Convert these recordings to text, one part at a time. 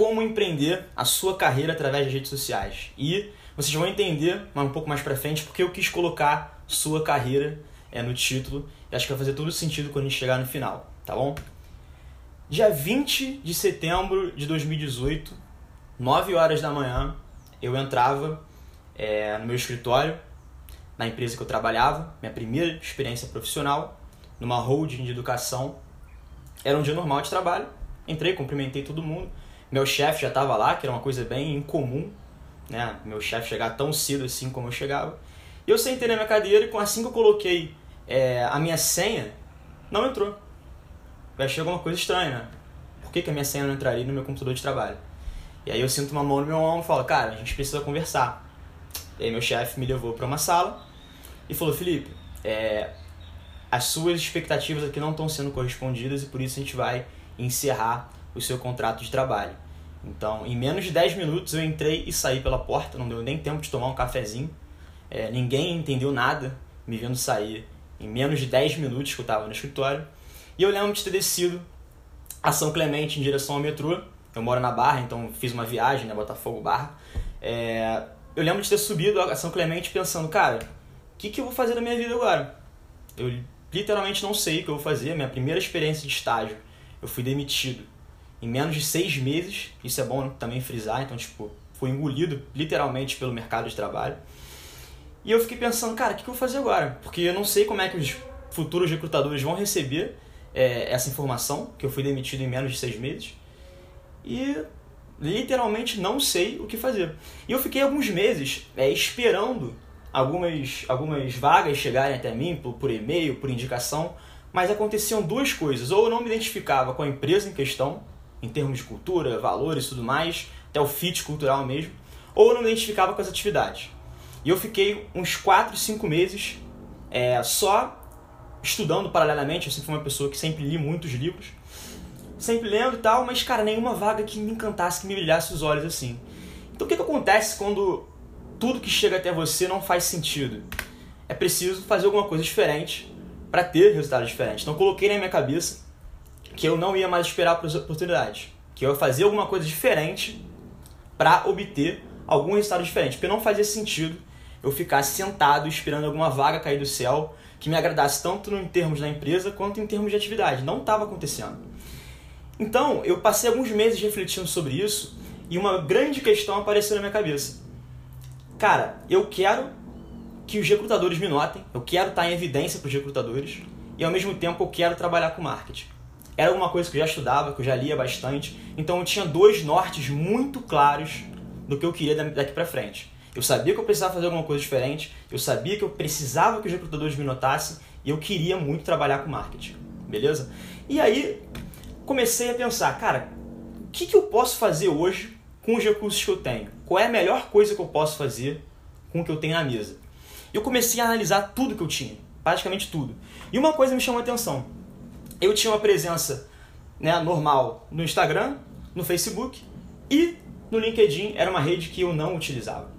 como empreender a sua carreira através das redes sociais. E vocês vão entender um pouco mais pra frente porque eu quis colocar sua carreira é, no título e acho que vai fazer todo sentido quando a gente chegar no final, tá bom? Dia 20 de setembro de 2018, 9 horas da manhã, eu entrava é, no meu escritório, na empresa que eu trabalhava, minha primeira experiência profissional, numa holding de educação. Era um dia normal de trabalho, entrei, cumprimentei todo mundo. Meu chefe já estava lá, que era uma coisa bem incomum, né? Meu chefe chegar tão cedo assim como eu chegava. E eu sentei na minha cadeira e assim que eu coloquei é, a minha senha, não entrou. Eu achei alguma coisa estranha, né? Por que, que a minha senha não entraria no meu computador de trabalho? E aí eu sinto uma mão no meu ombro e falo, cara, a gente precisa conversar. E aí meu chefe me levou para uma sala e falou, Felipe, é, as suas expectativas aqui não estão sendo correspondidas e por isso a gente vai encerrar o seu contrato de trabalho. Então, em menos de 10 minutos eu entrei e saí pela porta, não deu nem tempo de tomar um cafezinho. É, ninguém entendeu nada me vendo sair em menos de 10 minutos que eu estava no escritório. E eu lembro de ter descido a São Clemente em direção ao metrô. Eu moro na Barra, então fiz uma viagem, né, Botafogo Barra. É, eu lembro de ter subido a São Clemente pensando, cara, o que, que eu vou fazer da minha vida agora? Eu literalmente não sei o que eu vou fazer. Minha primeira experiência de estágio, eu fui demitido em menos de seis meses. Isso é bom também frisar. Então, tipo, fui engolido literalmente pelo mercado de trabalho. E eu fiquei pensando, cara, o que, que eu vou fazer agora? Porque eu não sei como é que os futuros recrutadores vão receber é, essa informação, que eu fui demitido em menos de seis meses. E literalmente não sei o que fazer. E eu fiquei alguns meses é, esperando algumas, algumas vagas chegarem até mim por, por e-mail, por indicação, mas aconteciam duas coisas. Ou eu não me identificava com a empresa em questão, em termos de cultura, valores e tudo mais, até o fit cultural mesmo, ou não me identificava com as atividades. E eu fiquei uns 4, 5 meses é, só estudando paralelamente. Eu sempre fui uma pessoa que sempre li muitos livros, sempre lendo e tal, mas, cara, nenhuma vaga que me encantasse, que me brilhasse os olhos assim. Então, o que, que acontece quando tudo que chega até você não faz sentido. É preciso fazer alguma coisa diferente para ter resultados diferentes. Então coloquei na minha cabeça que eu não ia mais esperar por oportunidades, que eu ia fazer alguma coisa diferente para obter algum resultado diferente, porque não fazia sentido eu ficar sentado esperando alguma vaga cair do céu que me agradasse tanto em termos da empresa quanto em termos de atividade. Não estava acontecendo. Então, eu passei alguns meses refletindo sobre isso e uma grande questão apareceu na minha cabeça cara, eu quero que os recrutadores me notem, eu quero estar em evidência para os recrutadores e ao mesmo tempo eu quero trabalhar com marketing. Era uma coisa que eu já estudava, que eu já lia bastante, então eu tinha dois nortes muito claros do que eu queria daqui para frente. Eu sabia que eu precisava fazer alguma coisa diferente, eu sabia que eu precisava que os recrutadores me notassem e eu queria muito trabalhar com marketing, beleza? E aí comecei a pensar, cara, o que, que eu posso fazer hoje com os recursos que eu tenho. Qual é a melhor coisa que eu posso fazer com o que eu tenho na mesa? Eu comecei a analisar tudo que eu tinha, praticamente tudo. E uma coisa me chamou a atenção. Eu tinha uma presença né, normal no Instagram, no Facebook e no LinkedIn era uma rede que eu não utilizava.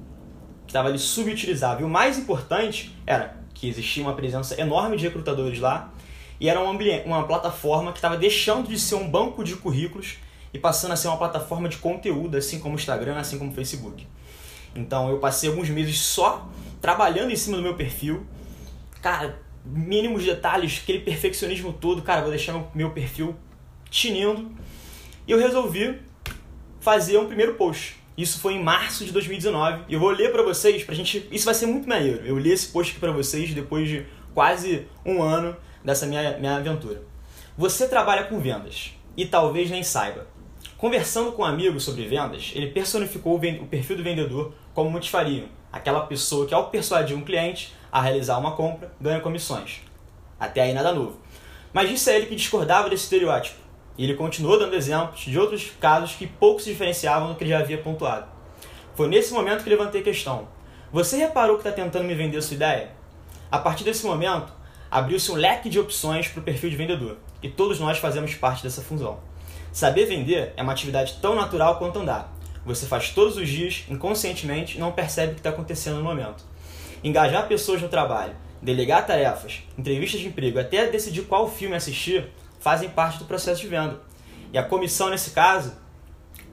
Que estava ali subutilizável. E o mais importante era que existia uma presença enorme de recrutadores lá e era um ambiente, uma plataforma que estava deixando de ser um banco de currículos e passando a ser uma plataforma de conteúdo, assim como o Instagram, assim como o Facebook. Então eu passei alguns meses só trabalhando em cima do meu perfil. Cara, mínimos detalhes, aquele perfeccionismo todo, cara, vou deixar meu, perfil tinindo. E eu resolvi fazer um primeiro post. Isso foi em março de 2019. E eu vou ler para vocês, pra gente. Isso vai ser muito maneiro. Eu li esse post aqui pra vocês depois de quase um ano dessa minha, minha aventura. Você trabalha com vendas e talvez nem saiba. Conversando com um amigos sobre vendas, ele personificou o perfil do vendedor como muitos fariam, aquela pessoa que, ao persuadir um cliente a realizar uma compra, ganha comissões. Até aí nada novo. Mas disse a ele que discordava desse estereótipo, e ele continuou dando exemplos de outros casos que pouco se diferenciavam do que ele já havia pontuado. Foi nesse momento que levantei a questão: Você reparou que está tentando me vender sua ideia? A partir desse momento, abriu-se um leque de opções para o perfil de vendedor, e todos nós fazemos parte dessa função. Saber vender é uma atividade tão natural quanto andar. Você faz todos os dias, inconscientemente, e não percebe o que está acontecendo no momento. Engajar pessoas no trabalho, delegar tarefas, entrevistas de emprego, até decidir qual filme assistir, fazem parte do processo de venda. E a comissão, nesse caso,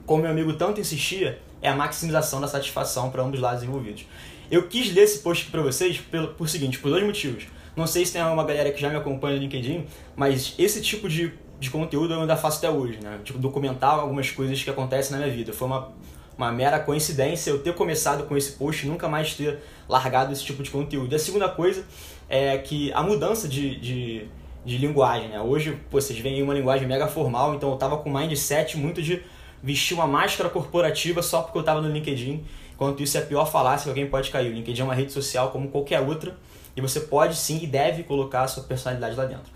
como meu amigo tanto insistia, é a maximização da satisfação para ambos os lados envolvidos. Eu quis ler esse post aqui para vocês pelo, por seguinte, por dois motivos. Não sei se tem uma galera que já me acompanha no LinkedIn, mas esse tipo de, de conteúdo eu ainda faço até hoje, né? Tipo, documentar algumas coisas que acontecem na minha vida. Foi uma, uma mera coincidência eu ter começado com esse post e nunca mais ter largado esse tipo de conteúdo. E a segunda coisa é que a mudança de, de, de linguagem, né? Hoje, pô, vocês veem uma linguagem mega formal, então eu tava com mindset muito de vestir uma máscara corporativa só porque eu estava no LinkedIn. Enquanto isso é a pior falácia que alguém pode cair. O LinkedIn é uma rede social como qualquer outra e você pode sim e deve colocar a sua personalidade lá dentro.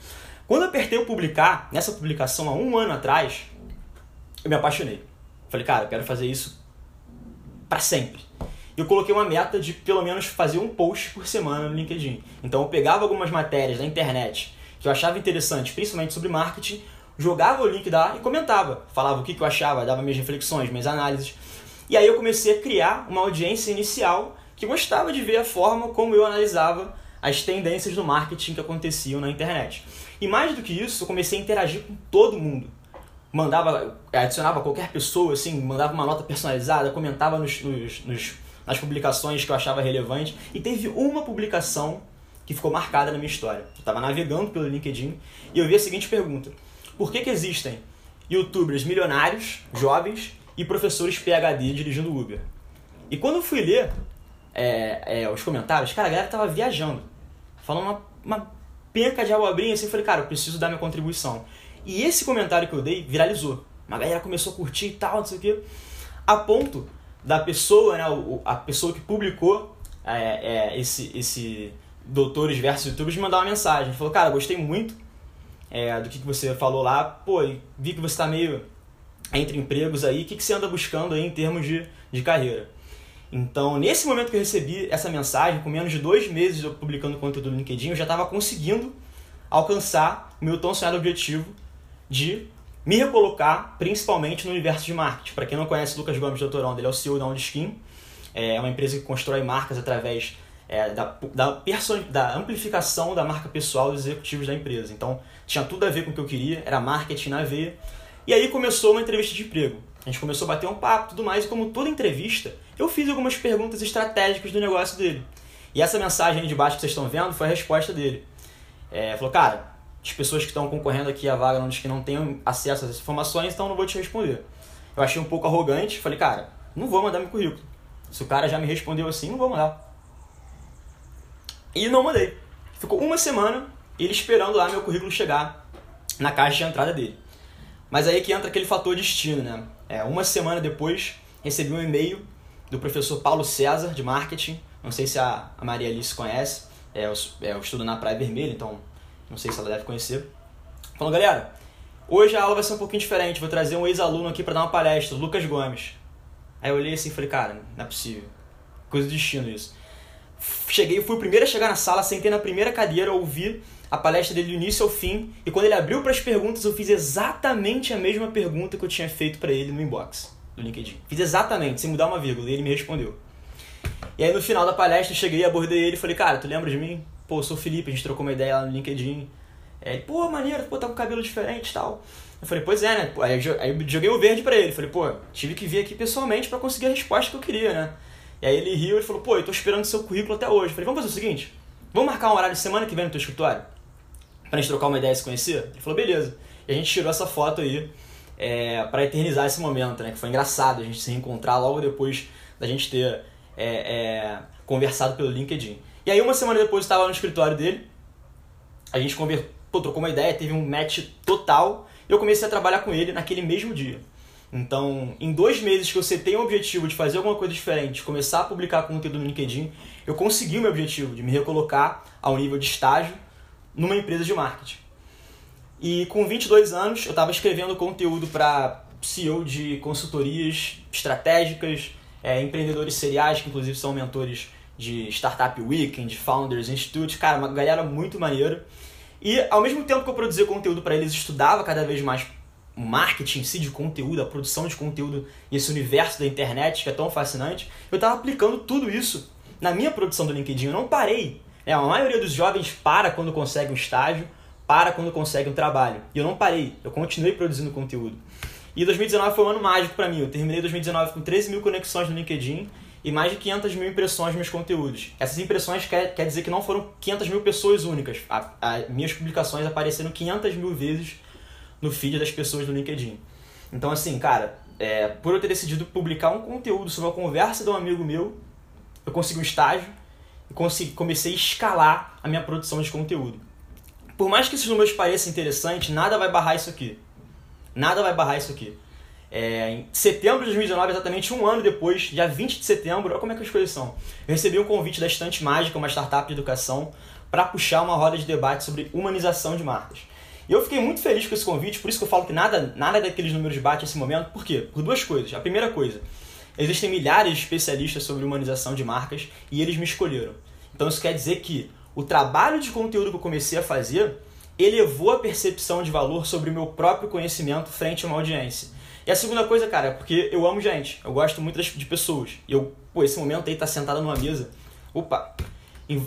Quando eu apertei o publicar, nessa publicação há um ano atrás, eu me apaixonei. Falei, cara, eu quero fazer isso para sempre. Eu coloquei uma meta de pelo menos fazer um post por semana no LinkedIn. Então eu pegava algumas matérias da internet que eu achava interessante, principalmente sobre marketing, jogava o link lá e comentava. Falava o que, eu achava, dava minhas reflexões, minhas análises. E aí eu comecei a criar uma audiência inicial que gostava de ver a forma como eu analisava as tendências do marketing que aconteciam na internet. E mais do que isso, eu comecei a interagir com todo mundo. Mandava, adicionava qualquer pessoa, assim, mandava uma nota personalizada, comentava nos, nos, nos, nas publicações que eu achava relevante. E teve uma publicação que ficou marcada na minha história. Eu estava navegando pelo LinkedIn e eu vi a seguinte pergunta: por que, que existem youtubers milionários, jovens, e professores PHD dirigindo Uber? E quando eu fui ler é, é, os comentários, cara, a galera tava viajando. Falando uma, uma penca de abobrinha assim, falei, cara, eu preciso dar minha contribuição. E esse comentário que eu dei viralizou. Uma galera começou a curtir e tal, não sei o quê. A ponto da pessoa, né, a pessoa que publicou é, é, esse, esse Doutores versus Youtubers mandar uma mensagem. Falou, cara, gostei muito é, do que, que você falou lá, pô, vi que você está meio entre empregos aí, o que, que você anda buscando aí em termos de, de carreira? Então, nesse momento que eu recebi essa mensagem, com menos de dois meses eu publicando conteúdo no LinkedIn, eu já estava conseguindo alcançar o meu tão sonhado objetivo de me recolocar principalmente no universo de marketing. Para quem não conhece Lucas Gomes Doutorão, ele é o CEO da OnSkin, é uma empresa que constrói marcas através é, da, da, da amplificação da marca pessoal dos executivos da empresa. Então, tinha tudo a ver com o que eu queria, era marketing na veia. E aí começou uma entrevista de emprego. A gente começou a bater um papo e tudo mais, e como toda entrevista, eu fiz algumas perguntas estratégicas do negócio dele. E essa mensagem aí de baixo que vocês estão vendo foi a resposta dele. É, falou, cara, as pessoas que estão concorrendo aqui à vaga não diz que não tenham acesso a essas informações, então não vou te responder. Eu achei um pouco arrogante, falei, cara, não vou mandar meu currículo. Se o cara já me respondeu assim, não vou mandar. E não mandei. Ficou uma semana ele esperando lá meu currículo chegar na caixa de entrada dele. Mas aí que entra aquele fator destino, né? É, uma semana depois, recebi um e-mail do professor Paulo César, de marketing. Não sei se a, Maria Alice conhece. É, eu, é, eu estudo na Praia Vermelha, então não sei se ela deve conhecer. Falando, galera, hoje a aula vai ser um pouquinho diferente. Vou trazer um ex-aluno aqui para dar uma palestra, Lucas Gomes. Aí eu olhei assim e falei, cara, não é possível. Coisa do destino isso. Cheguei, fui o primeiro a chegar na sala, sentei na primeira cadeira, ouvi a palestra dele do início ao fim, e quando ele abriu para as perguntas, eu fiz exatamente a mesma pergunta que eu tinha feito para ele no inbox do LinkedIn. Fiz exatamente, sem mudar uma vírgula, e ele me respondeu. E aí no final da palestra, eu cheguei, abordei ele e falei, cara, tu lembra de mim? Pô, eu sou o Felipe, a gente trocou uma ideia lá no LinkedIn. É, ele, pô, maneiro, pô, tá com cabelo diferente e tal. Eu falei, pois é, né? Aí eu joguei o verde para ele. Falei, pô, tive que vir aqui pessoalmente para conseguir a resposta que eu queria, né? E aí ele riu e falou, pô, eu tô esperando seu currículo até hoje. Eu falei, vamos fazer o seguinte, vamos marcar um horário de semana que vem no teu escritório? Pra gente trocar uma ideia e se conhecer? Ele falou, beleza. E a gente tirou essa foto aí é, para eternizar esse momento, né? Que foi engraçado a gente se reencontrar logo depois da gente ter é, é, conversado pelo LinkedIn. E aí uma semana depois eu estava no escritório dele, a gente trocou uma ideia, teve um match total, e eu comecei a trabalhar com ele naquele mesmo dia. Então, em dois meses que você tem o objetivo de fazer alguma coisa diferente, começar a publicar conteúdo no LinkedIn, eu consegui o meu objetivo de me recolocar ao nível de estágio numa empresa de marketing. E com 22 anos, eu estava escrevendo conteúdo para CEO de consultorias estratégicas, é, empreendedores seriais, que inclusive são mentores de Startup Weekend, Founders Institute, cara, uma galera muito maneira. E ao mesmo tempo que eu produzia conteúdo para eles, estudava cada vez mais o marketing em si de conteúdo, a produção de conteúdo e esse universo da internet que é tão fascinante, eu estava aplicando tudo isso na minha produção do LinkedIn. Eu não parei. É, a maioria dos jovens para quando consegue um estágio, para quando consegue um trabalho. E eu não parei, eu continuei produzindo conteúdo. E 2019 foi um ano mágico para mim. Eu terminei 2019 com 13 mil conexões no LinkedIn e mais de 500 mil impressões nos meus conteúdos. Essas impressões quer, quer dizer que não foram 500 mil pessoas únicas. A, a, minhas publicações apareceram 500 mil vezes no feed das pessoas do LinkedIn. Então, assim, cara, é, por eu ter decidido publicar um conteúdo sobre uma conversa de um amigo meu, eu consegui um estágio consegui, comecei a escalar a minha produção de conteúdo. Por mais que esses números pareçam interessantes, nada vai barrar isso aqui. Nada vai barrar isso aqui. É, em setembro de 2019, exatamente um ano depois, dia 20 de setembro, olha como é que as coisas são. Eu recebi um convite da Estante Mágica, uma startup de educação, para puxar uma roda de debate sobre humanização de marcas. E eu fiquei muito feliz com esse convite, por isso que eu falo que nada, nada daqueles números bate nesse momento. Por quê? Por duas coisas. A primeira coisa, existem milhares de especialistas sobre humanização de marcas e eles me escolheram. Então isso quer dizer que o trabalho de conteúdo que eu comecei a fazer elevou a percepção de valor sobre o meu próprio conhecimento frente a uma audiência. E a segunda coisa, cara, é porque eu amo gente, eu gosto muito de pessoas. E eu, pô, esse momento aí tá sentado numa mesa, opa,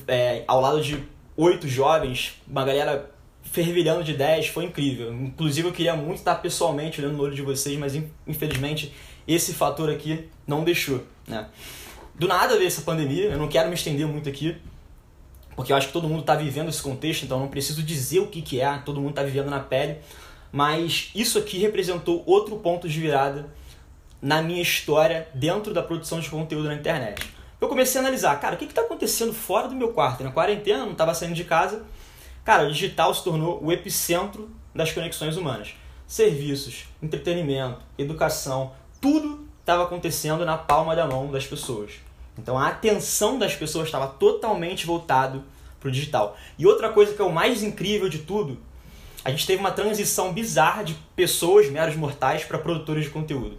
é, ao lado de oito jovens, uma galera fervilhando de ideias, foi incrível. Inclusive eu queria muito estar pessoalmente olhando no olho de vocês, mas infelizmente esse fator aqui não deixou, né? Do nada veio essa pandemia, eu não quero me estender muito aqui, porque eu acho que todo mundo está vivendo esse contexto, então não preciso dizer o que, que é, todo mundo está vivendo na pele. Mas isso aqui representou outro ponto de virada na minha história dentro da produção de conteúdo na internet. Eu comecei a analisar, cara, o que está acontecendo fora do meu quarto? Na quarentena, não estava saindo de casa. Cara, o digital se tornou o epicentro das conexões humanas. Serviços, entretenimento, educação, tudo estava acontecendo na palma da mão das pessoas. Então a atenção das pessoas estava totalmente voltado para o digital. E outra coisa que é o mais incrível de tudo a gente teve uma transição bizarra de pessoas, meros mortais, para produtores de conteúdo.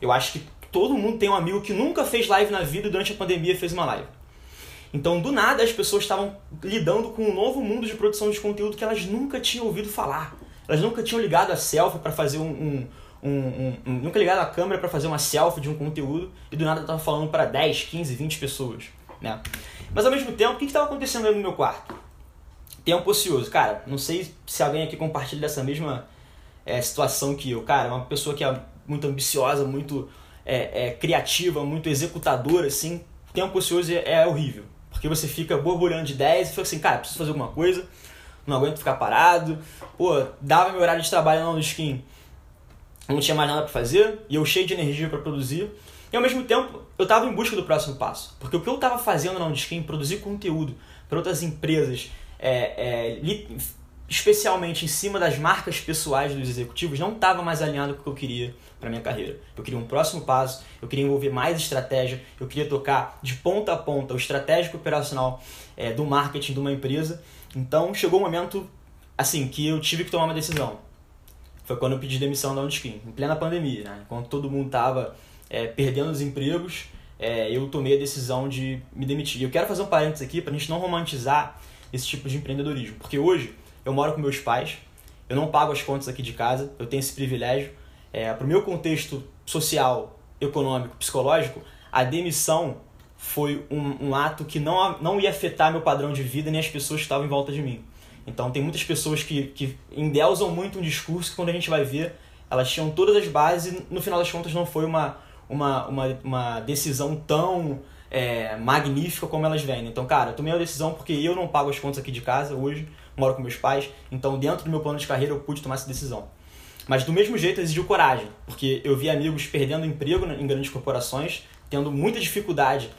Eu acho que todo mundo tem um amigo que nunca fez live na vida e durante a pandemia fez uma live. Então, do nada, as pessoas estavam lidando com um novo mundo de produção de conteúdo que elas nunca tinham ouvido falar. Elas nunca tinham ligado a selfie para fazer um, um, um, um, Nunca ligado a câmera para fazer uma selfie de um conteúdo e do nada estava falando para 10, 15, 20 pessoas. Né? Mas ao mesmo tempo, o que estava acontecendo aí no meu quarto? tempo ocioso. Cara, não sei se alguém aqui compartilha dessa mesma é, situação que eu. Cara, uma pessoa que é muito ambiciosa, muito é, é, criativa, muito executadora, assim. Tempo ocioso é, é, horrível. Porque você fica borbulhando de ideias e fica assim, cara, preciso fazer alguma coisa, não aguento ficar parado. Pô, dava meu horário de trabalho lá no skin, não tinha mais nada para fazer, e eu cheio de energia para produzir. E ao mesmo tempo, eu estava em busca do próximo passo. Porque o que eu estava fazendo na Skin, produzir conteúdo para outras empresas, é, é, especialmente em cima das marcas pessoais dos executivos, não estava mais alinhado com o que eu queria para minha carreira. Eu queria um próximo passo, eu queria envolver mais estratégia, eu queria tocar de ponta a ponta o estratégico operacional é, do marketing de uma empresa. Então chegou o um momento assim que eu tive que tomar uma decisão. Foi quando eu pedi demissão da Uniskin, em plena pandemia, né? enquanto todo mundo estava é, perdendo os empregos, é, eu tomei a decisão de me demitir. E eu quero fazer um parênteses aqui para a gente não romantizar esse tipo de empreendedorismo. Porque hoje eu moro com meus pais, eu não pago as contas aqui de casa, eu tenho esse privilégio. É, para o meu contexto social, econômico, psicológico, a demissão foi um, um, ato que não, não ia afetar meu padrão de vida nem as pessoas que estavam em volta de mim. Então tem muitas pessoas que, que endeusam muito um discurso que quando a gente vai ver, elas tinham todas as bases e no final das contas não foi uma, uma, uma, uma decisão tão é, magnífica como elas vendem. Então, cara, eu tomei a decisão porque eu não pago as contas aqui de casa hoje, moro com meus pais, então dentro do meu plano de carreira eu pude tomar essa decisão. Mas do mesmo jeito exigiu coragem, porque eu vi amigos perdendo emprego em grandes corporações, tendo muita dificuldade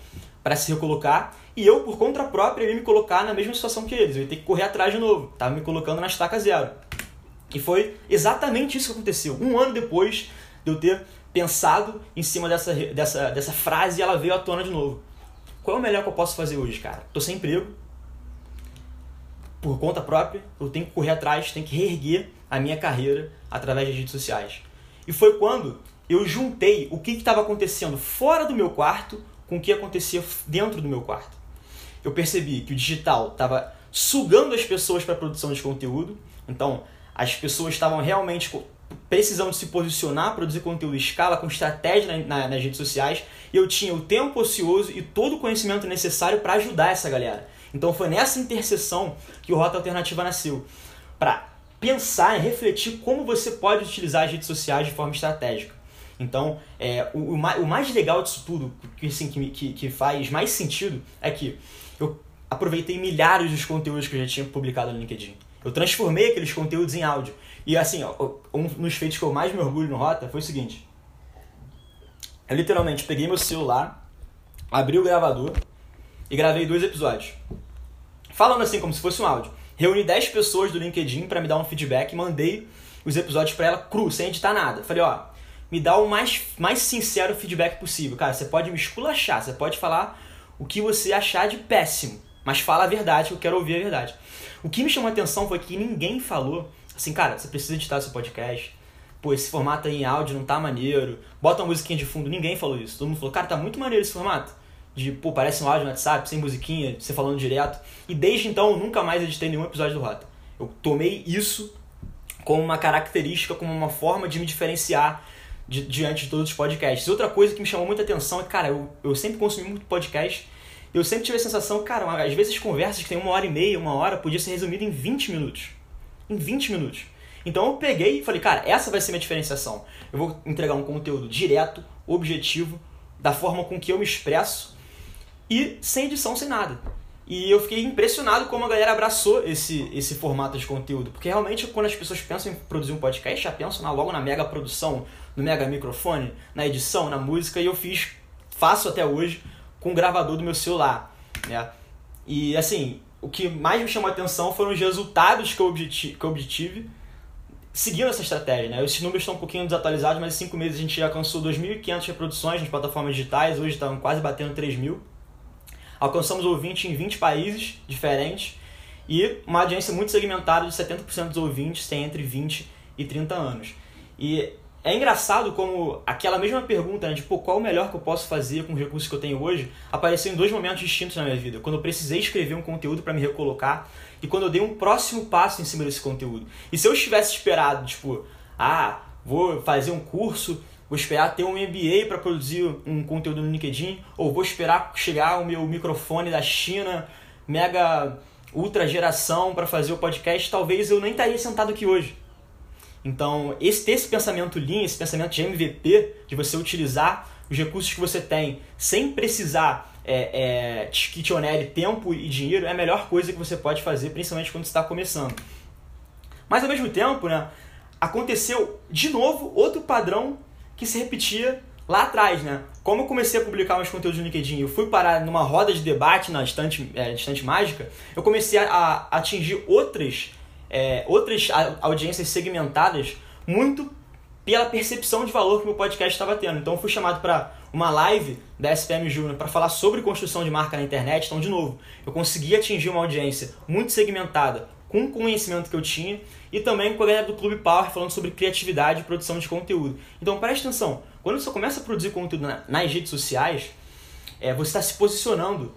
para se recolocar, e eu, por conta própria, ia me colocar na mesma situação que eles. Eu ia ter que correr atrás de novo. Tava me colocando na estaca zero. E foi exatamente isso que aconteceu. Um ano depois de eu ter pensado em cima dessa, dessa, dessa frase ela veio à tona de novo. Qual é o melhor que eu posso fazer hoje, cara? Tô sem emprego, por conta própria, eu tenho que correr atrás, tenho que reerguer a minha carreira através das redes sociais. E foi quando eu juntei o que estava acontecendo fora do meu quarto com o que acontecia dentro do meu quarto. Eu percebi que o digital estava sugando as pessoas para a produção de conteúdo, então as pessoas estavam realmente precisão de se posicionar, produzir conteúdo em escala, com estratégia na, na, nas redes sociais, e eu tinha o tempo ocioso e todo o conhecimento necessário para ajudar essa galera. Então foi nessa interseção que o Rota Alternativa nasceu. Para pensar, em refletir como você pode utilizar as redes sociais de forma estratégica. Então, é, o, o, mais, o mais legal disso tudo, que, assim, que, que, que faz mais sentido, é que eu aproveitei milhares dos conteúdos que eu já tinha publicado no LinkedIn. Eu transformei aqueles conteúdos em áudio. E assim, ó, um dos feitos que eu mais me orgulho no Rota foi o seguinte. Eu literalmente peguei meu celular, abri o gravador e gravei dois episódios. Falando assim, como se fosse um áudio. Reuni 10 pessoas do LinkedIn para me dar um feedback e mandei os episódios para ela cru, sem editar nada. Falei, ó, me dá o mais, mais sincero feedback possível. Cara, você pode me esculachar, você pode falar o que você achar de péssimo, mas fala a verdade, eu quero ouvir a verdade. O que me chamou a atenção foi que ninguém falou assim, cara, você precisa editar seu podcast. Pô, esse formato aí em áudio não tá maneiro. Bota uma musiquinha de fundo. Ninguém falou isso. Todo mundo falou, cara, tá muito maneiro esse formato. De, pô, parece um áudio no WhatsApp, sem musiquinha, você falando direto. E desde então eu nunca mais editei nenhum episódio do Rota. Eu tomei isso como uma característica, como uma forma de me diferenciar de, diante de todos os podcasts. Outra coisa que me chamou muita atenção é, cara, eu, eu sempre consumi muito podcast. Eu sempre tive a sensação, cara, às vezes conversas que tem uma hora e meia, uma hora, podia ser resumido em 20 minutos. Em 20 minutos. Então eu peguei e falei, cara, essa vai ser minha diferenciação. Eu vou entregar um conteúdo direto, objetivo, da forma com que eu me expresso e sem edição, sem nada. E eu fiquei impressionado como a galera abraçou esse, esse formato de conteúdo. Porque realmente, quando as pessoas pensam em produzir um podcast, já pensam na, logo na mega produção, no mega microfone, na edição, na música. E eu fiz, faço até hoje, com o gravador do meu celular. Né? E assim, o que mais me chamou a atenção foram os resultados que eu obtive, que eu obtive seguindo essa estratégia. Né? Esses números estão um pouquinho desatualizados, mas em cinco meses a gente alcançou 2.500 reproduções nas plataformas digitais, hoje estão quase batendo 3 mil. Alcançamos ouvintes em 20 países diferentes e uma audiência muito segmentada de 70% dos ouvintes têm entre 20 e 30 anos. E é engraçado como aquela mesma pergunta, né, de pô, qual o melhor que eu posso fazer com os recursos que eu tenho hoje, apareceu em dois momentos distintos na minha vida. Quando eu precisei escrever um conteúdo para me recolocar e quando eu dei um próximo passo em cima desse conteúdo. E se eu tivesse esperado, tipo, ah, vou fazer um curso, vou esperar ter um MBA para produzir um conteúdo no LinkedIn, ou vou esperar chegar o meu microfone da China, mega ultra geração para fazer o podcast, talvez eu nem estaria sentado aqui hoje. Então, esse, esse pensamento Lean, esse pensamento de MVP, de você utilizar os recursos que você tem sem precisar é, é, que te onere tempo e dinheiro, é a melhor coisa que você pode fazer, principalmente quando está começando. Mas ao mesmo tempo, né, aconteceu de novo outro padrão que se repetia lá atrás, né? Como eu comecei a publicar meus conteúdos no LinkedIn, eu fui parar numa roda de debate na estante, é, estante mágica, eu comecei a, a atingir outras é, outras audiências segmentadas muito pela percepção de valor que meu podcast estava tendo. Então eu fui chamado para uma live da SPM Júnior para falar sobre construção de marca na internet. Então, de novo, eu consegui atingir uma audiência muito segmentada com o conhecimento que eu tinha e também com a galera do Clube Power falando sobre criatividade e produção de conteúdo. Então preste atenção, quando você começa a produzir conteúdo na, nas redes sociais, é, você está se posicionando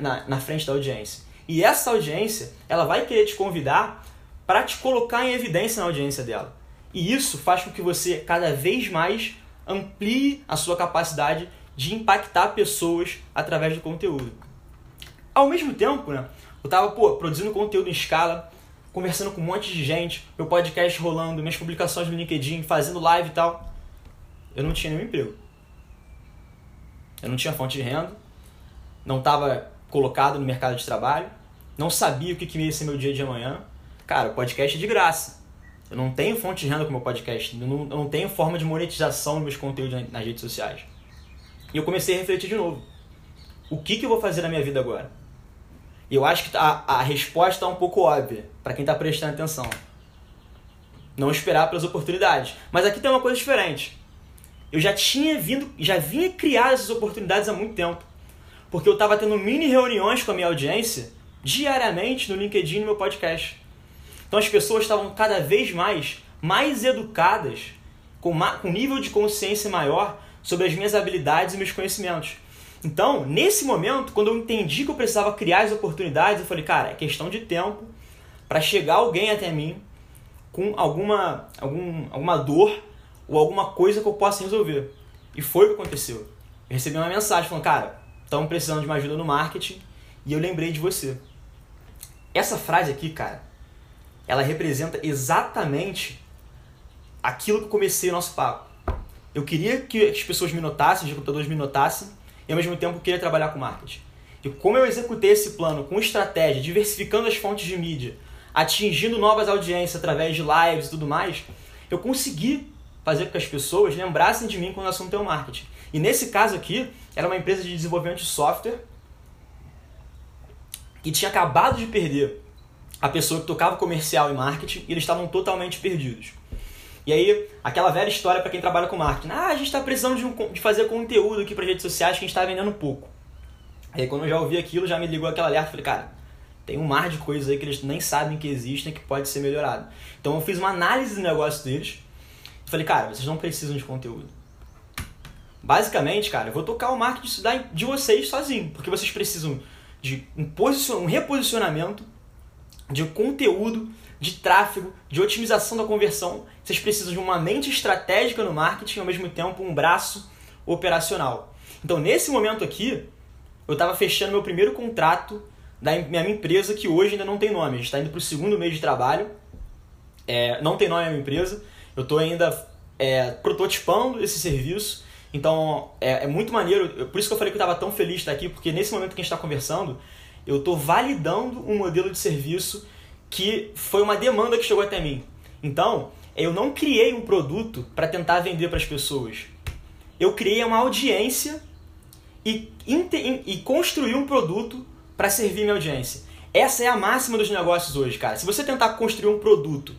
na, na frente da audiência. E essa audiência, ela vai querer te convidar para te colocar em evidência na audiência dela. E isso faz com que você cada vez mais amplie a sua capacidade de impactar pessoas através do conteúdo. Ao mesmo tempo, né, eu tava pô, produzindo conteúdo em escala, conversando com um monte de gente, meu podcast rolando, minhas publicações no LinkedIn, fazendo live e tal. Eu não tinha nenhum emprego. Eu não tinha fonte de renda, não estava colocado no mercado de trabalho, não sabia o que, que ia ser meu dia de amanhã. Cara, o podcast é de graça. Eu não tenho fonte de renda com o meu podcast. Eu não, eu não tenho forma de monetização dos meus conteúdos nas redes sociais. E eu comecei a refletir de novo. O que, que eu vou fazer na minha vida agora? E eu acho que a, a resposta é um pouco óbvia para quem está prestando atenção. Não esperar pelas oportunidades. Mas aqui tem uma coisa diferente. Eu já tinha vindo, já vinha criar essas oportunidades há muito tempo. Porque eu estava tendo mini reuniões com a minha audiência diariamente no LinkedIn e no meu podcast. Então as pessoas estavam cada vez mais mais educadas, com, ma com nível de consciência maior sobre as minhas habilidades e meus conhecimentos. Então, nesse momento, quando eu entendi que eu precisava criar as oportunidades, eu falei, cara, é questão de tempo para chegar alguém até mim com alguma, algum, alguma dor ou alguma coisa que eu possa resolver. E foi o que aconteceu. Eu recebi uma mensagem falando, cara, estamos precisando de uma ajuda no marketing e eu lembrei de você. Essa frase aqui, cara, ela representa exatamente aquilo que comecei o nosso papo. Eu queria que as pessoas me notassem, os recrutadores me notassem, e ao mesmo tempo queria trabalhar com marketing. E como eu executei esse plano com estratégia, diversificando as fontes de mídia, atingindo novas audiências através de lives e tudo mais, eu consegui fazer com que as pessoas lembrassem de mim quando o assunto é o marketing. E nesse caso aqui, era uma empresa de desenvolvimento de software que tinha acabado de perder a pessoa que tocava comercial e marketing e eles estavam totalmente perdidos. E aí, aquela velha história para quem trabalha com marketing. Ah, a gente está precisando de, um, de fazer conteúdo aqui para redes sociais que a gente está vendendo pouco. Aí quando eu já ouvi aquilo, já me ligou aquela alerta. Falei, cara, tem um mar de coisas aí que eles nem sabem que existem que pode ser melhorado. Então eu fiz uma análise do negócio deles. Falei, cara, vocês não precisam de conteúdo. Basicamente, cara, eu vou tocar o marketing de vocês sozinho. Porque vocês precisam de um, um reposicionamento, de conteúdo, de tráfego, de otimização da conversão. Vocês precisam de uma mente estratégica no marketing e ao mesmo tempo um braço operacional. Então, nesse momento aqui, eu estava fechando meu primeiro contrato da minha empresa, que hoje ainda não tem nome. A gente está indo para o segundo mês de trabalho. É, não tem nome a minha empresa. Eu estou ainda é, prototipando esse serviço. Então, é, é, muito maneiro. Por isso que eu falei que eu estava tão feliz de estar aqui, porque nesse momento que a gente está conversando, eu estou validando um modelo de serviço que foi uma demanda que chegou até mim. Então, eu não criei um produto para tentar vender para as pessoas. Eu criei uma audiência e, e construí um produto para servir minha audiência. Essa é a máxima dos negócios hoje, cara. Se você tentar construir um produto,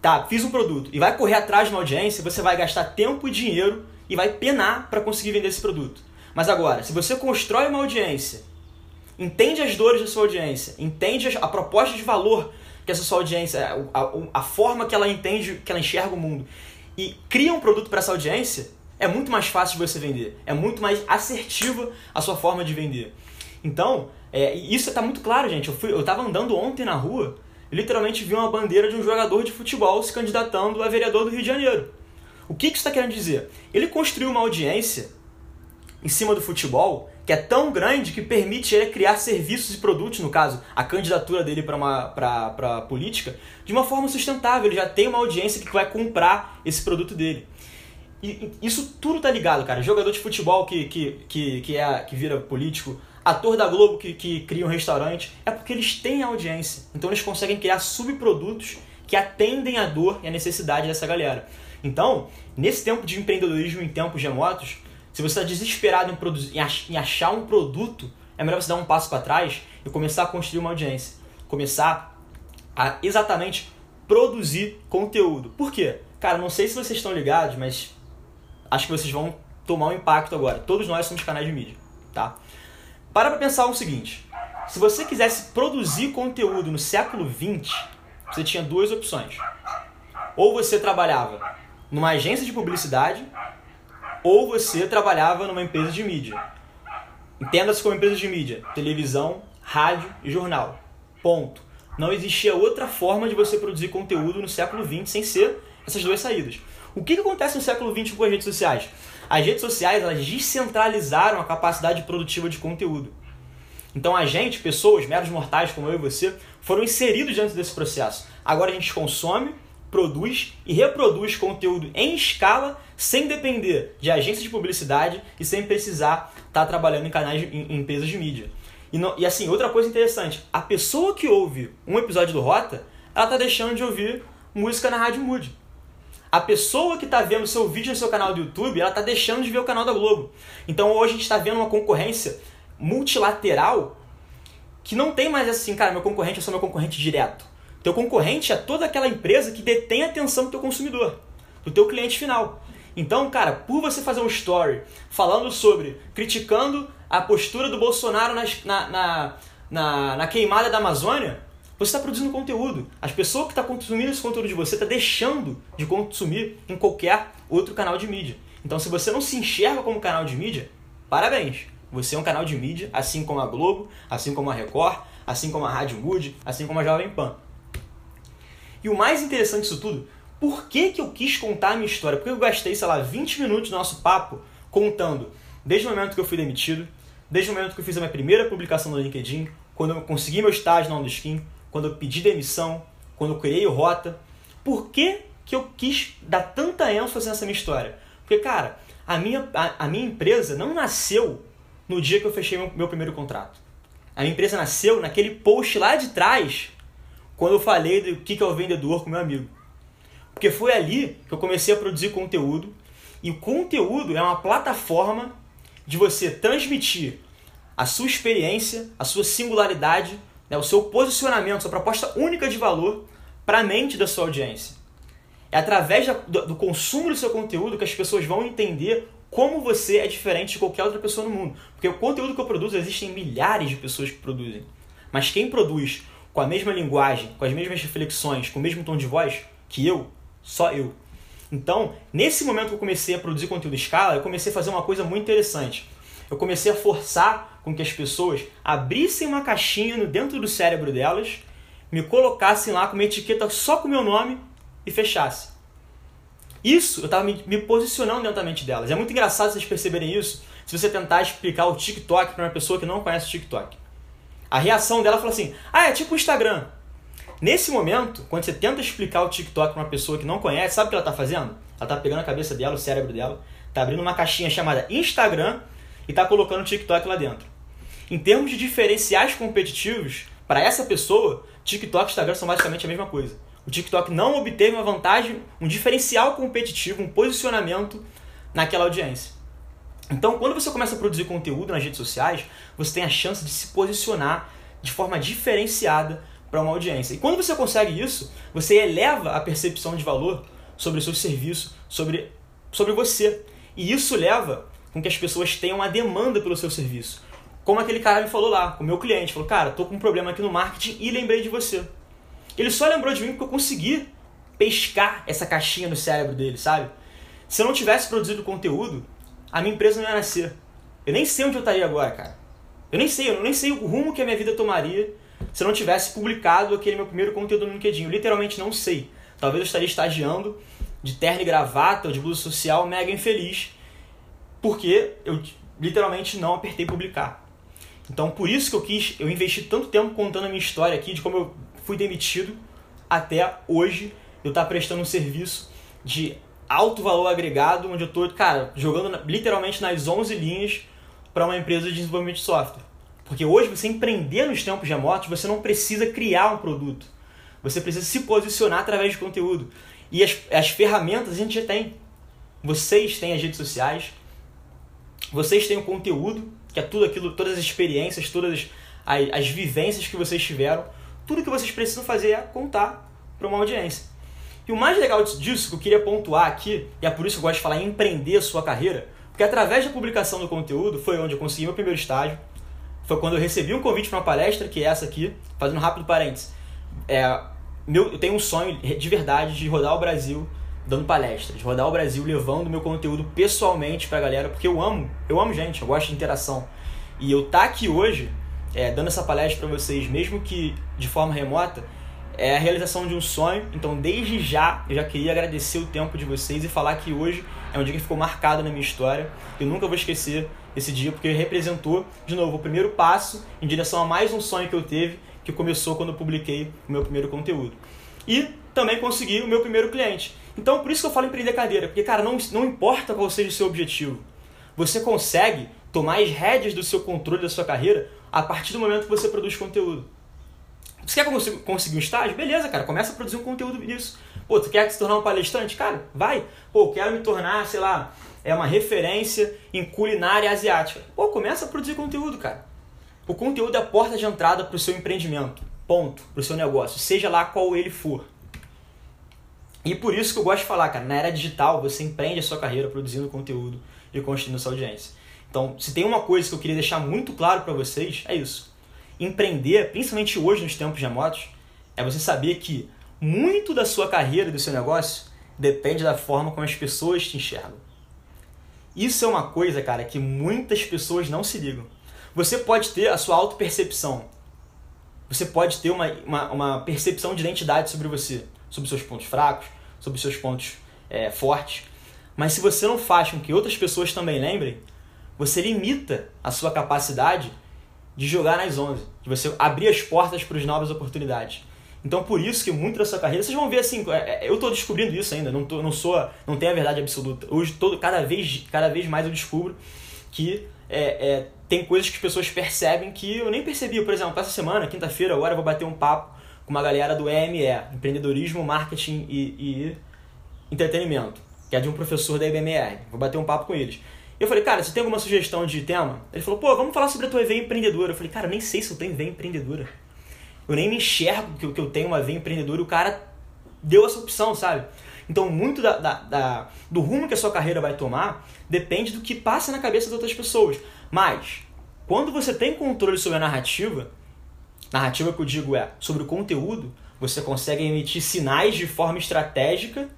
tá, fiz um produto e vai correr atrás de uma audiência, você vai gastar tempo e dinheiro e vai penar para conseguir vender esse produto. Mas agora, se você constrói uma audiência, entende as dores da sua audiência, entende a proposta de valor que essa sua audiência, a, a, a forma que ela entende, que ela enxerga o mundo, e cria um produto para essa audiência, é muito mais fácil de você vender. É muito mais assertiva a sua forma de vender. Então, é, isso está muito claro, gente. Eu, fui, eu tava andando ontem na rua literalmente vi uma bandeira de um jogador de futebol se candidatando a vereador do Rio de Janeiro. O que, que isso está querendo dizer? Ele construiu uma audiência em cima do futebol que é tão grande que permite ele criar serviços e produtos, no caso, a candidatura dele para política, de uma forma sustentável. Ele já tem uma audiência que vai comprar esse produto dele. E isso tudo tá ligado, cara. Jogador de futebol que, que, que, que, é, que vira político, ator da Globo que, que cria um restaurante, é porque eles têm audiência. Então eles conseguem criar subprodutos que atendem a dor e a necessidade dessa galera. Então, nesse tempo de empreendedorismo em tempos remotos, se você está desesperado em, produzir, em achar um produto, é melhor você dar um passo para trás e começar a construir uma audiência. Começar a exatamente produzir conteúdo. Por quê? Cara, não sei se vocês estão ligados, mas acho que vocês vão tomar um impacto agora. Todos nós somos canais de mídia, tá? Para pensar o seguinte: se você quisesse produzir conteúdo no século XX, você tinha duas opções. Ou você trabalhava numa agência de publicidade, ou você trabalhava numa empresa de mídia. Entenda-se como empresa de mídia: televisão, rádio e jornal. Ponto. Não existia outra forma de você produzir conteúdo no século XX sem ser essas duas saídas. O que, que acontece no século XX com as redes sociais? As redes sociais elas descentralizaram a capacidade produtiva de conteúdo. Então a gente, pessoas, meros mortais como eu e você, foram inseridos dentro desse processo. Agora a gente consome, produz e reproduz conteúdo em escala sem depender de agências de publicidade e sem precisar estar tá trabalhando em canais, em, em empresas de mídia. E, e assim, outra coisa interessante, a pessoa que ouve um episódio do Rota, ela está deixando de ouvir música na Rádio Mood. A pessoa que está vendo seu vídeo no seu canal do YouTube, ela está deixando de ver o canal da Globo. Então hoje a gente está vendo uma concorrência multilateral que não tem mais assim, cara, meu concorrente é só meu concorrente direto. Teu concorrente é toda aquela empresa que detém a atenção do teu consumidor, do teu cliente final. Então, cara, por você fazer um story falando sobre, criticando a postura do Bolsonaro na, na, na, na queimada da Amazônia, você está produzindo conteúdo. As pessoas que estão tá consumindo esse conteúdo de você está deixando de consumir em qualquer outro canal de mídia. Então, se você não se enxerga como canal de mídia, parabéns. Você é um canal de mídia, assim como a Globo, assim como a Record, assim como a Rádio Mood, assim como a Jovem Pan. E o mais interessante disso tudo, por que, que eu quis contar a minha história? Porque eu gastei, sei lá, 20 minutos do nosso papo contando desde o momento que eu fui demitido, desde o momento que eu fiz a minha primeira publicação no LinkedIn, quando eu consegui meu estágio na OnSkin, quando eu pedi demissão, quando eu criei o Rota. Por que, que eu quis dar tanta ênfase nessa minha história? Porque, cara, a minha, a, a minha empresa não nasceu no dia que eu fechei meu, meu primeiro contrato. A minha empresa nasceu naquele post lá de trás, quando eu falei do que é o vendedor com meu amigo. Porque foi ali que eu comecei a produzir conteúdo, e o conteúdo é uma plataforma de você transmitir a sua experiência, a sua singularidade, né, o seu posicionamento, sua proposta única de valor para a mente da sua audiência. É através do, do consumo do seu conteúdo que as pessoas vão entender como você é diferente de qualquer outra pessoa no mundo. Porque o conteúdo que eu produzo, existem milhares de pessoas que produzem. Mas quem produz com a mesma linguagem, com as mesmas reflexões, com o mesmo tom de voz que eu, só eu. Então, nesse momento que eu comecei a produzir conteúdo em escala, eu comecei a fazer uma coisa muito interessante. Eu comecei a forçar com que as pessoas abrissem uma caixinha dentro do cérebro delas, me colocassem lá com uma etiqueta só com o meu nome e fechasse. Isso eu estava me, posicionando dentro da mente delas. É muito engraçado vocês perceberem isso se você tentar explicar o TikTok para uma pessoa que não conhece o TikTok. A reação dela fala assim: ah, é tipo o Instagram. Nesse momento, quando você tenta explicar o TikTok para uma pessoa que não conhece, sabe o que ela está fazendo? Ela está pegando a cabeça dela, o cérebro dela, está abrindo uma caixinha chamada Instagram e está colocando o TikTok lá dentro. Em termos de diferenciais competitivos, para essa pessoa, TikTok e Instagram são basicamente a mesma coisa. O TikTok não obteve uma vantagem, um diferencial competitivo, um posicionamento naquela audiência. Então, quando você começa a produzir conteúdo nas redes sociais, você tem a chance de se posicionar de forma diferenciada para uma audiência. E quando você consegue isso, você eleva a percepção de valor sobre o seu serviço, sobre, sobre você. E isso leva com que as pessoas tenham uma demanda pelo seu serviço. Como aquele cara me falou lá, o meu cliente, falou, cara, tô com um problema aqui no marketing e lembrei de você. Ele só lembrou de mim porque eu consegui pescar essa caixinha no cérebro dele, sabe? Se eu não tivesse produzido conteúdo, a minha empresa não ia nascer. Eu nem sei onde eu estaria agora, cara. Eu nem sei, eu nem sei o rumo que a minha vida tomaria se eu não tivesse publicado aquele meu primeiro conteúdo no LinkedIn. Eu literalmente não sei. Talvez eu estaria estagiando de terno e gravata ou de blusa social mega infeliz, porque eu literalmente não apertei publicar. Então, por isso que eu quis, eu investi tanto tempo contando a minha história aqui de como eu fui demitido até hoje eu estar tá prestando um serviço de alto valor agregado, onde eu estou, cara, jogando literalmente nas 11 linhas para uma empresa de desenvolvimento de software. Porque hoje você empreender nos tempos remotos, você não precisa criar um produto. Você precisa se posicionar através de conteúdo. E as, as ferramentas a gente já tem. Vocês têm as redes sociais, vocês têm o conteúdo, que é tudo aquilo, todas as experiências, todas as, as vivências que vocês tiveram tudo que vocês precisam fazer é contar para uma audiência. E o mais legal disso que eu queria pontuar aqui, e é por isso que eu gosto de falar em empreender a sua carreira, porque através da publicação do conteúdo foi onde eu consegui meu primeiro estágio, foi quando eu recebi um convite para uma palestra, que é essa aqui, fazendo um rápido parênteses. É, meu, eu tenho um sonho de verdade de rodar o Brasil dando palestras, rodar o Brasil levando meu conteúdo pessoalmente para a galera, porque eu amo, eu amo gente, eu gosto de interação. E eu tá aqui hoje é, dando essa palestra para vocês, mesmo que de forma remota, é a realização de um sonho. Então, desde já, eu já queria agradecer o tempo de vocês e falar que hoje é um dia que ficou marcado na minha história. Eu nunca vou esquecer esse dia, porque representou, de novo, o primeiro passo em direção a mais um sonho que eu teve, que começou quando eu publiquei o meu primeiro conteúdo. E também consegui o meu primeiro cliente. Então, por isso que eu falo empreender cadeira, porque, cara, não, não importa qual seja o seu objetivo, você consegue tomar as rédeas do seu controle da sua carreira a partir do momento que você produz conteúdo. Você quer conseguir um estágio? Beleza, cara, começa a produzir um conteúdo nisso. Pô, tu quer se tornar um palestrante? Cara, vai. Pô, quero me tornar, sei lá, é uma referência em culinária asiática. Pô, começa a produzir conteúdo, cara. O conteúdo é a porta de entrada para o seu empreendimento. Ponto. Para o seu negócio, seja lá qual ele for. E por isso que eu gosto de falar, cara, na era digital você empreende a sua carreira produzindo conteúdo e construindo sua audiência. Então, se tem uma coisa que eu queria deixar muito claro para vocês, é isso. Empreender, principalmente hoje nos tempos remotos, é você saber que muito da sua carreira, do seu negócio, depende da forma como as pessoas te enxergam. Isso é uma coisa, cara, que muitas pessoas não se ligam. Você pode ter a sua autopercepção. Você pode ter uma, uma, uma percepção de identidade sobre você, sobre seus pontos fracos, sobre seus pontos é, fortes. Mas se você não faz com que outras pessoas também lembrem, você limita a sua capacidade de jogar nas 11, de você abrir as portas para as novas oportunidades. Então por isso que muito da sua carreira, vocês vão ver assim, é, é, eu estou descobrindo isso ainda, não, tô, não sou, não tenho a verdade absoluta. Hoje todo, cada vez, cada vez mais eu descubro que é, é, tem coisas que as pessoas percebem que eu nem percebi. Por exemplo, essa semana, quinta-feira, agora eu vou bater um papo com uma galera do EME, Empreendedorismo, Marketing e, e Entretenimento, que é de um professor da IBMR. Vou bater um papo com eles. Eu falei, cara, você tem alguma sugestão de tema? Ele falou, pô, vamos falar sobre a tua veia empreendedora. Eu falei, cara, eu nem sei se eu tenho veia empreendedora. Eu nem me enxergo que, que eu tenho uma veia empreendedora e o cara deu essa opção, sabe? Então, muito da, da, da, do rumo que a sua carreira vai tomar depende do que passa na cabeça das outras pessoas. Mas, quando você tem controle sobre a narrativa, narrativa que eu digo é sobre o conteúdo, você consegue emitir sinais de forma estratégica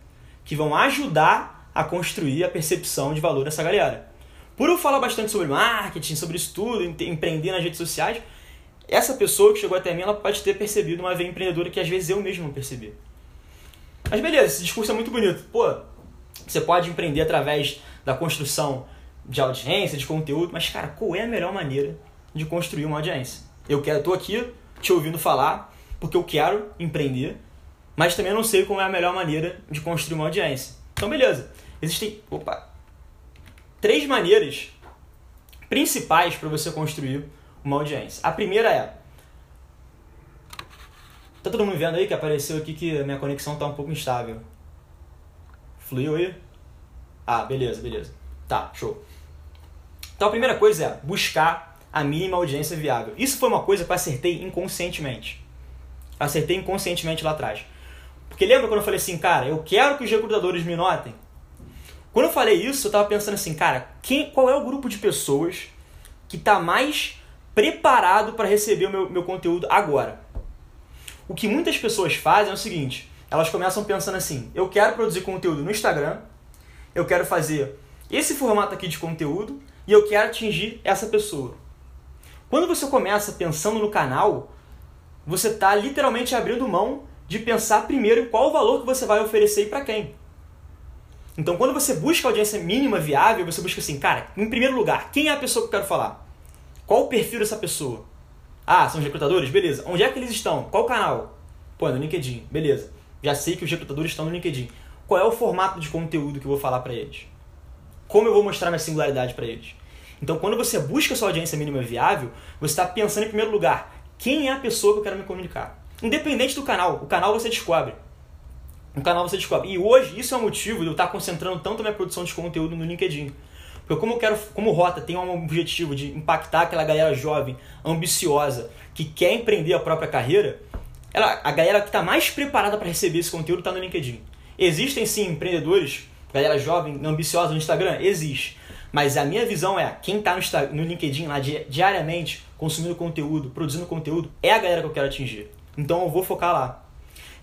que vão ajudar a construir a percepção de valor dessa galera. Por eu falar bastante sobre marketing, sobre isso tudo, empreender nas redes sociais, essa pessoa que chegou até mim, ela pode ter percebido uma veia empreendedora que às vezes eu mesmo não percebi. Mas beleza, esse discurso é muito bonito. Pô, você pode empreender através da construção de audiência, de conteúdo, mas cara, qual é a melhor maneira de construir uma audiência? Eu quero, tô aqui te ouvindo falar porque eu quero empreender, mas também não sei qual é a melhor maneira de construir uma audiência. Então beleza, existem, opa, três maneiras principais para você construir uma audiência. A primeira é. Tá todo mundo vendo aí que apareceu aqui que minha conexão tá um pouco instável? Fluiu aí? Ah, beleza, beleza. Tá, show. Então a primeira coisa é buscar a mínima audiência viável. Isso foi uma coisa que eu acertei inconscientemente. Acertei inconscientemente lá atrás. Porque lembra quando eu falei assim, cara, eu quero que os recrutadores me notem? Quando eu falei isso, eu tava pensando assim, cara, quem, qual é o grupo de pessoas que tá mais preparado para receber o meu, meu conteúdo agora? O que muitas pessoas fazem é o seguinte, elas começam pensando assim, eu quero produzir conteúdo no Instagram, eu quero fazer esse formato aqui de conteúdo e eu quero atingir essa pessoa. Quando você começa pensando no canal, você está literalmente abrindo mão de pensar primeiro qual o valor que você vai oferecer e para quem. Então, quando você busca audiência mínima viável, você busca assim, cara, em primeiro lugar, quem é a pessoa que eu quero falar? Qual o perfil dessa pessoa? Ah, são os recrutadores? Beleza. Onde é que eles estão? Qual canal? Pô, no LinkedIn. Beleza. Já sei que os recrutadores estão no LinkedIn. Qual é o formato de conteúdo que eu vou falar para eles? Como eu vou mostrar minha singularidade para eles? Então, quando você busca sua audiência mínima viável, você está pensando em primeiro lugar, quem é a pessoa que eu quero me comunicar? Independente do canal, o canal você descobre. O canal você descobre. E hoje isso é o motivo de eu estar concentrando tanto a minha produção de conteúdo no LinkedIn. Porque como eu quero, como Rota tem um objetivo de impactar aquela galera jovem, ambiciosa, que quer empreender a própria carreira, ela, a galera que está mais preparada para receber esse conteúdo está no LinkedIn. Existem sim empreendedores, galera jovem, ambiciosa no Instagram? Existe. Mas a minha visão é, quem está no, no LinkedIn lá diariamente, consumindo conteúdo, produzindo conteúdo, é a galera que eu quero atingir. Então eu vou focar lá.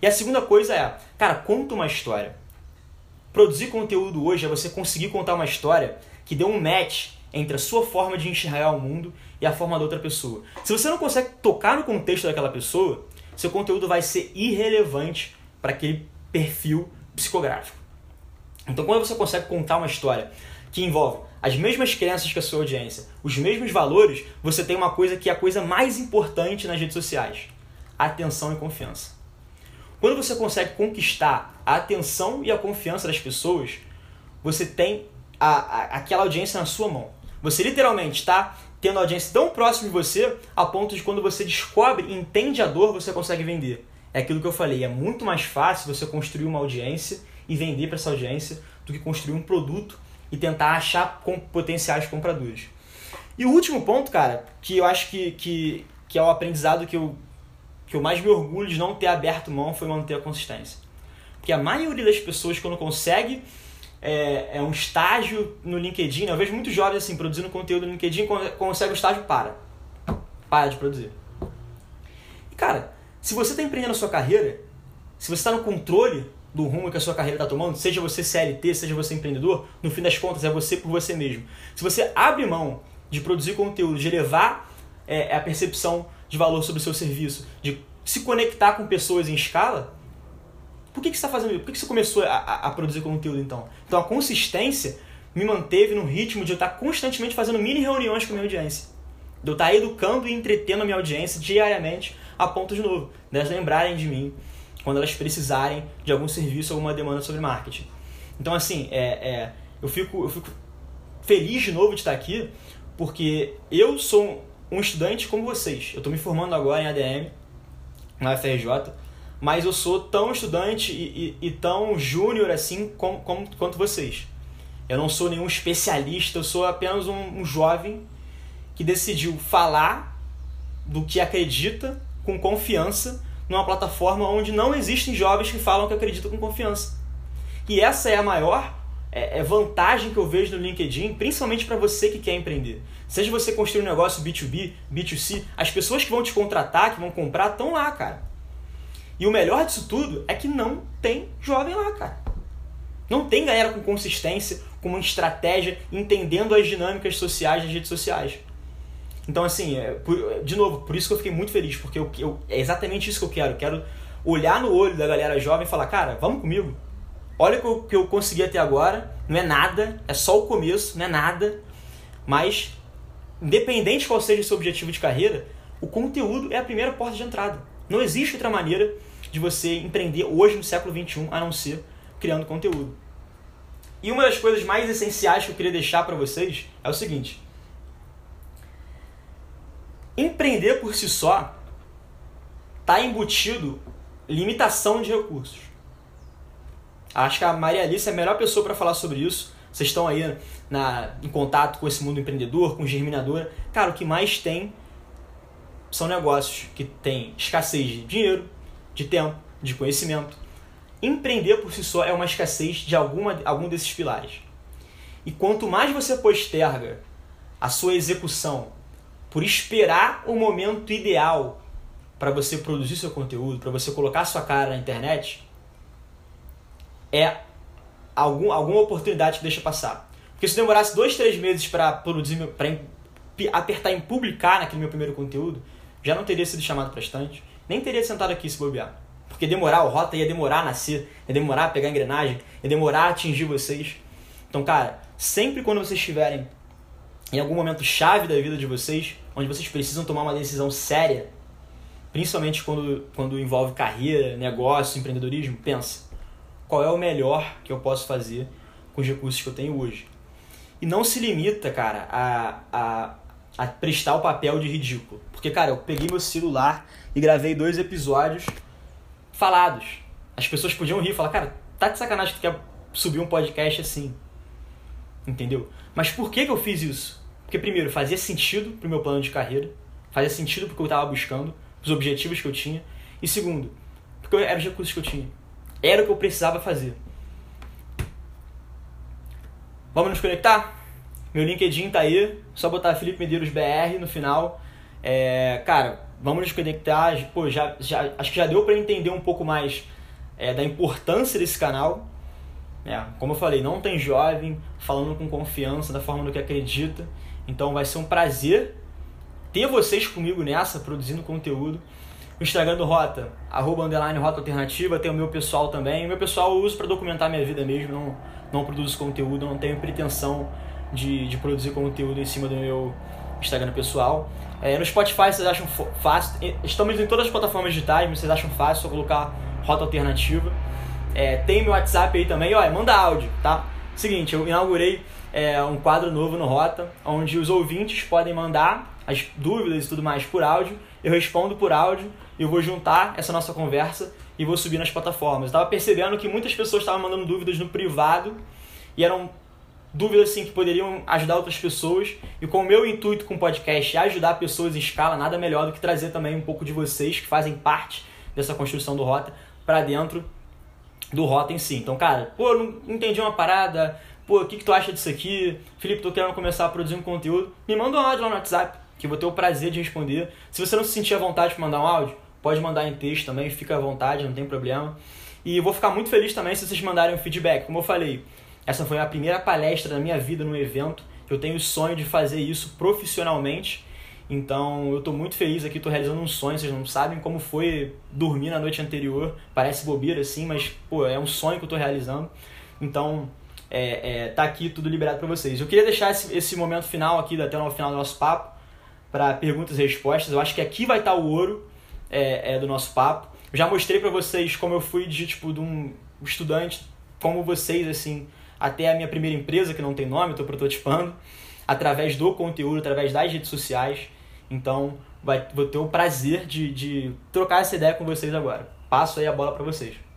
E a segunda coisa é, cara, conta uma história. Produzir conteúdo hoje é você conseguir contar uma história que dê um match entre a sua forma de enxergar o mundo e a forma da outra pessoa. Se você não consegue tocar no contexto daquela pessoa, seu conteúdo vai ser irrelevante para aquele perfil psicográfico. Então, quando você consegue contar uma história que envolve as mesmas crenças que a sua audiência, os mesmos valores, você tem uma coisa que é a coisa mais importante nas redes sociais: atenção e confiança. Quando você consegue conquistar a atenção e a confiança das pessoas, você tem a, a, aquela audiência na sua mão. Você literalmente está tendo audiência tão próxima de você a ponto de quando você descobre e entende a dor, você consegue vender. É aquilo que eu falei, é muito mais fácil você construir uma audiência e vender para essa audiência do que construir um produto e tentar achar com potenciais compradores. E o último ponto, cara, que eu acho que, que, que é o aprendizado que eu, que eu mais me orgulho de não ter aberto mão foi manter a consistência. Porque a maioria das pessoas, quando consegue é, é um estágio no LinkedIn, né? eu vejo muitos jovens assim, produzindo conteúdo no LinkedIn, consegue o estágio, para. Para de produzir. E, cara, se você está empreendendo a sua carreira, se você está no controle do rumo que a sua carreira está tomando, seja você CLT, seja você empreendedor, no fim das contas é você por você mesmo. Se você abre mão de produzir conteúdo, de levar é, a percepção de valor sobre o seu serviço, de se conectar com pessoas em escala, por que, que você está fazendo isso? Por que, que você começou a, a, produzir conteúdo então? Então a consistência me manteve no ritmo de eu estar constantemente fazendo mini reuniões com a minha audiência. De eu estar educando e entretendo a minha audiência diariamente a ponto de novo, delas lembrarem de mim quando elas precisarem de algum serviço, alguma demanda sobre marketing. Então, assim, é, é, eu, fico, eu fico feliz de novo de estar aqui, porque eu sou um estudante como vocês. Eu estou me formando agora em ADM, na UFRJ, mas eu sou tão estudante e, e, e tão júnior assim como, quanto vocês. Eu não sou nenhum especialista, eu sou apenas um, um jovem que decidiu falar do que acredita com confiança numa plataforma onde não existem jovens que falam que acreditam com confiança. E essa é a maior é, é vantagem que eu vejo no LinkedIn, principalmente para você que quer empreender. Seja você construir um negócio B2B, B2C, as pessoas que vão te contratar, que vão comprar, estão lá, cara. E o melhor disso tudo é que não tem jovem lá, cara. Não tem galera com consistência, com uma estratégia, entendendo as dinâmicas sociais das redes sociais. Então, assim, é, por, de novo, por isso que eu fiquei muito feliz, porque eu, eu, é exatamente isso que eu quero. Eu quero olhar no olho da galera jovem e falar, cara, vamos comigo. Olha o que eu, consegui até agora, não é nada, é só o começo, não é nada. Mas, independente qual seja o seu objetivo de carreira, o conteúdo é a primeira porta de entrada. Não existe outra maneira de você empreender hoje no século XXI a não ser criando conteúdo. E uma das coisas mais essenciais que eu queria deixar para vocês é o seguinte: Empreender por si só está embutido limitação de recursos. Acho que a Maria Alice é a melhor pessoa para falar sobre isso. Vocês estão aí na, em contato com esse mundo empreendedor, com germinadora. Cara, o que mais tem são negócios que têm escassez de dinheiro, de tempo, de conhecimento. Empreender por si só é uma escassez de alguma, algum desses pilares. E quanto mais você posterga a sua execução por esperar o momento ideal para você produzir seu conteúdo, para você colocar sua cara na internet, é algum, alguma oportunidade que deixa passar. Porque se demorasse dois, três meses para produzir, para apertar em publicar naquele meu primeiro conteúdo, já não teria sido chamado para estante, nem teria sentado aqui se bobear. Porque demorar, o rota ia demorar a nascer, ia demorar a pegar a engrenagem, ia demorar a atingir vocês. Então, cara, sempre quando vocês estiverem em algum momento chave da vida de vocês, onde vocês precisam tomar uma decisão séria, principalmente quando, quando envolve carreira, negócio, empreendedorismo, pensa, qual é o melhor que eu posso fazer com os recursos que eu tenho hoje? E não se limita, cara, a, a, a prestar o papel de ridículo. Porque, cara, eu peguei meu celular e gravei dois episódios falados. As pessoas podiam rir e falar, cara, tá de sacanagem que tu quer subir um podcast assim. Entendeu? Mas por que, que eu fiz isso? Porque, primeiro, fazia sentido pro meu plano de carreira, fazia sentido porque eu estava buscando, os objetivos que eu tinha. E segundo, porque eram os recursos que eu tinha. Era o que eu precisava fazer. Vamos nos conectar? Meu LinkedIn tá aí, só botar Felipe Medeiros BR no final. É, cara, vamos nos conectar. Pô, já, já, acho que já deu para entender um pouco mais é, da importância desse canal. É, como eu falei, não tem jovem falando com confiança da forma do que acredita. Então vai ser um prazer ter vocês comigo nessa, produzindo conteúdo. O Instagram do Rota, arroba underline Rota Alternativa, tem o meu pessoal também. O meu pessoal eu uso para documentar minha vida mesmo, não, não produzo conteúdo, não tenho pretensão de, de produzir conteúdo em cima do meu Instagram pessoal. É, no Spotify vocês acham fácil, estamos em todas as plataformas digitais, mas vocês acham fácil só colocar Rota Alternativa. É, tem meu WhatsApp aí também, olha, manda áudio, tá? Seguinte, eu inaugurei é, um quadro novo no Rota, onde os ouvintes podem mandar as dúvidas e tudo mais por áudio. Eu respondo por áudio eu vou juntar essa nossa conversa e vou subir nas plataformas. Eu estava percebendo que muitas pessoas estavam mandando dúvidas no privado e eram dúvidas assim que poderiam ajudar outras pessoas. E com o meu intuito com o podcast é ajudar pessoas em escala, nada melhor do que trazer também um pouco de vocês que fazem parte dessa construção do Rota para dentro do Rota em si. Então, cara, pô, não entendi uma parada, pô, o que, que tu acha disso aqui? Felipe, tô querendo começar a produzir um conteúdo. Me manda um áudio lá no WhatsApp, que eu vou ter o prazer de responder. Se você não se sentir à vontade de mandar um áudio, pode mandar em texto também, fica à vontade, não tem problema. E vou ficar muito feliz também se vocês mandarem um feedback. Como eu falei, essa foi a primeira palestra da minha vida no evento. Eu tenho o sonho de fazer isso profissionalmente. Então eu estou muito feliz aqui, estou realizando um sonho. Vocês não sabem como foi dormir na noite anterior. Parece bobeira assim, mas pô, é um sonho que eu estou realizando. Então é, é, tá aqui tudo liberado para vocês. Eu queria deixar esse, esse momento final aqui, até no final do nosso papo, para perguntas e respostas. Eu acho que aqui vai estar tá o ouro, é, é do nosso papo. Já mostrei para vocês como eu fui de tipo de um estudante, como vocês assim, até a minha primeira empresa que não tem nome, estou prototipando, através do conteúdo, através das redes sociais. Então, vai, vou ter o prazer de, de trocar essa ideia com vocês agora. Passo aí a bola para vocês.